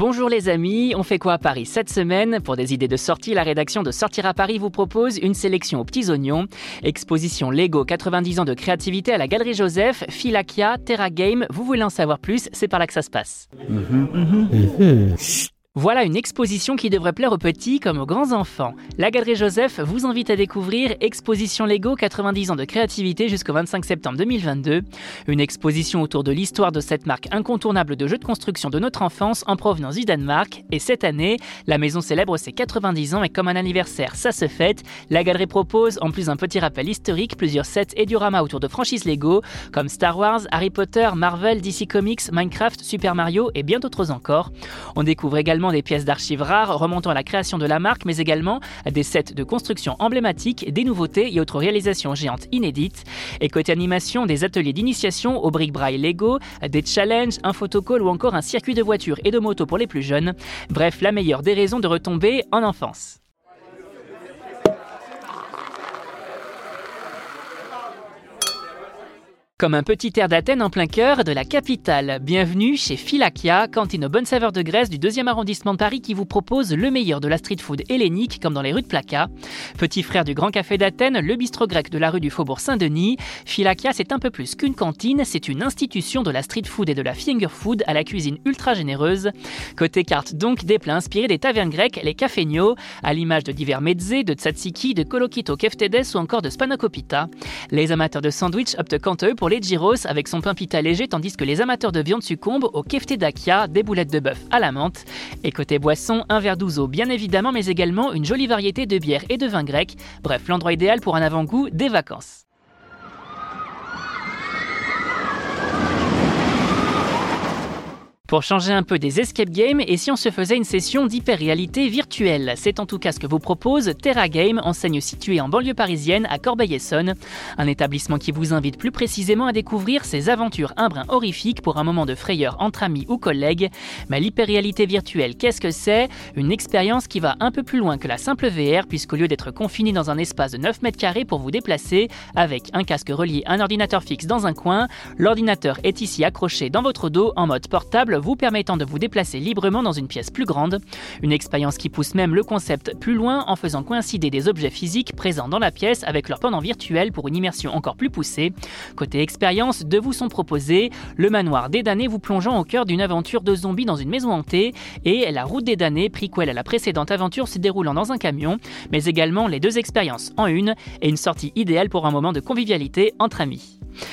Bonjour les amis, on fait quoi à Paris cette semaine? Pour des idées de sortie, la rédaction de Sortir à Paris vous propose une sélection aux petits oignons. Exposition Lego 90 ans de créativité à la Galerie Joseph, Philakia, Terra Game. Vous voulez en savoir plus C'est par là que ça se passe. Voilà une exposition qui devrait plaire aux petits comme aux grands enfants. La Galerie Joseph vous invite à découvrir Exposition Lego 90 ans de créativité jusqu'au 25 septembre 2022. Une exposition autour de l'histoire de cette marque incontournable de jeux de construction de notre enfance en provenance du Danemark. Et cette année, la maison célèbre ses 90 ans et comme un anniversaire, ça se fête. La galerie propose, en plus d'un petit rappel historique, plusieurs sets et dioramas autour de franchises Lego comme Star Wars, Harry Potter, Marvel, DC Comics, Minecraft, Super Mario et bien d'autres encore. On découvre également des pièces d'archives rares remontant à la création de la marque, mais également des sets de construction emblématiques, des nouveautés et autres réalisations géantes inédites. Et côté animation, des ateliers d'initiation au brick braille Lego, des challenges, un photocall ou encore un circuit de voitures et de motos pour les plus jeunes. Bref, la meilleure des raisons de retomber en enfance. Comme un petit air d'Athènes en plein cœur de la capitale. Bienvenue chez Philakia, cantine aux bonnes saveurs de Grèce du 2e arrondissement de Paris qui vous propose le meilleur de la street food hellénique comme dans les rues de Plaka. Petit frère du Grand Café d'Athènes, le bistrot grec de la rue du Faubourg Saint-Denis, Philakia c'est un peu plus qu'une cantine, c'est une institution de la street food et de la finger food à la cuisine ultra généreuse. Côté carte donc des plats inspirés des tavernes grecques, les cafénios, à l'image de divers mezzés, de tzatziki, de kolokito keftedes ou encore de spanakopita. Les amateurs de sandwich optent quant à eux pour les gyros avec son pain pita léger, tandis que les amateurs de viande succombent au kefte dakia, des boulettes de bœuf à la menthe. Et côté boisson, un verre d'ouzo bien évidemment, mais également une jolie variété de bière et de vin grec. Bref, l'endroit idéal pour un avant-goût des vacances. Pour changer un peu des escape games et si on se faisait une session d'hyper-réalité virtuelle? C'est en tout cas ce que vous propose Terra Game, enseigne située en banlieue parisienne à Corbeil-Essonne. Un établissement qui vous invite plus précisément à découvrir ses aventures un brin horrifiques pour un moment de frayeur entre amis ou collègues. Mais l'hyper-réalité virtuelle, qu'est-ce que c'est? Une expérience qui va un peu plus loin que la simple VR puisqu'au lieu d'être confiné dans un espace de 9 mètres carrés pour vous déplacer, avec un casque relié à un ordinateur fixe dans un coin, l'ordinateur est ici accroché dans votre dos en mode portable vous permettant de vous déplacer librement dans une pièce plus grande. Une expérience qui pousse même le concept plus loin en faisant coïncider des objets physiques présents dans la pièce avec leur pendant virtuel pour une immersion encore plus poussée. Côté expérience, deux vous sont proposés le manoir des damnés vous plongeant au cœur d'une aventure de zombies dans une maison hantée et la route des damnés, prequel à la précédente aventure se déroulant dans un camion, mais également les deux expériences en une et une sortie idéale pour un moment de convivialité entre amis.